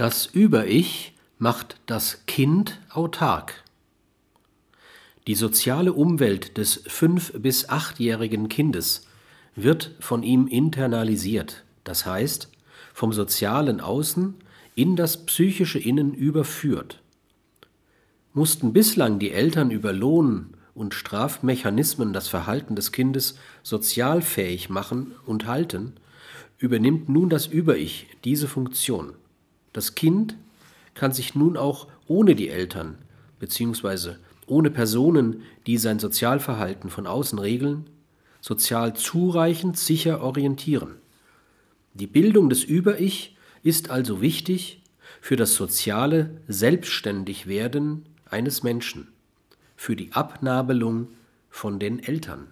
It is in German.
Das Über-Ich macht das Kind autark. Die soziale Umwelt des fünf- bis achtjährigen Kindes wird von ihm internalisiert, das heißt vom sozialen Außen in das psychische Innen überführt. Mussten bislang die Eltern über Lohn und Strafmechanismen das Verhalten des Kindes sozialfähig machen und halten, übernimmt nun das Über-Ich diese Funktion. Das Kind kann sich nun auch ohne die Eltern bzw. ohne Personen, die sein Sozialverhalten von außen regeln, sozial zureichend sicher orientieren. Die Bildung des Über-Ich ist also wichtig für das soziale Selbstständigwerden eines Menschen, für die Abnabelung von den Eltern.